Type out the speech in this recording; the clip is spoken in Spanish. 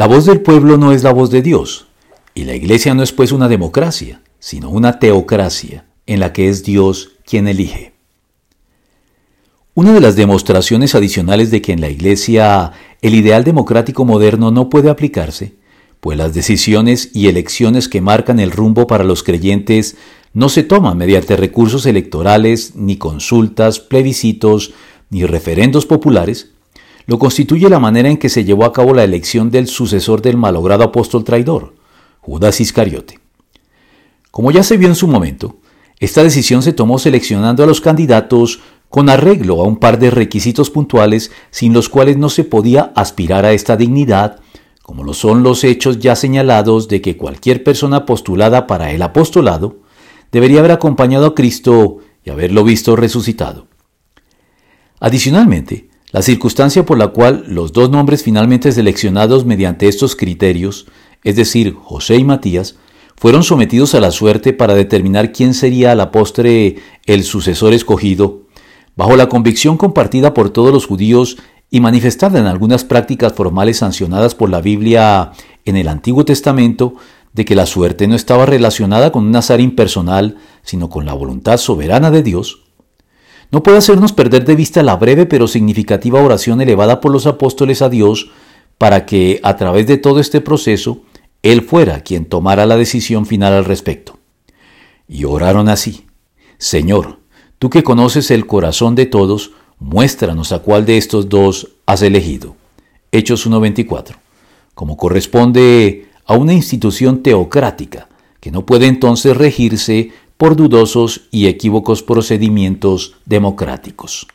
La voz del pueblo no es la voz de Dios, y la iglesia no es pues una democracia, sino una teocracia, en la que es Dios quien elige. Una de las demostraciones adicionales de que en la iglesia el ideal democrático moderno no puede aplicarse, pues las decisiones y elecciones que marcan el rumbo para los creyentes no se toman mediante recursos electorales, ni consultas, plebiscitos, ni referendos populares, lo constituye la manera en que se llevó a cabo la elección del sucesor del malogrado apóstol traidor, Judas Iscariote. Como ya se vio en su momento, esta decisión se tomó seleccionando a los candidatos con arreglo a un par de requisitos puntuales sin los cuales no se podía aspirar a esta dignidad, como lo son los hechos ya señalados de que cualquier persona postulada para el apostolado debería haber acompañado a Cristo y haberlo visto resucitado. Adicionalmente, la circunstancia por la cual los dos nombres finalmente seleccionados mediante estos criterios, es decir, José y Matías, fueron sometidos a la suerte para determinar quién sería a la postre el sucesor escogido, bajo la convicción compartida por todos los judíos y manifestada en algunas prácticas formales sancionadas por la Biblia en el Antiguo Testamento, de que la suerte no estaba relacionada con un azar impersonal, sino con la voluntad soberana de Dios, no puede hacernos perder de vista la breve pero significativa oración elevada por los apóstoles a Dios para que, a través de todo este proceso, Él fuera quien tomara la decisión final al respecto. Y oraron así, Señor, tú que conoces el corazón de todos, muéstranos a cuál de estos dos has elegido. Hechos 1.24. Como corresponde a una institución teocrática, que no puede entonces regirse por dudosos y equívocos procedimientos democráticos.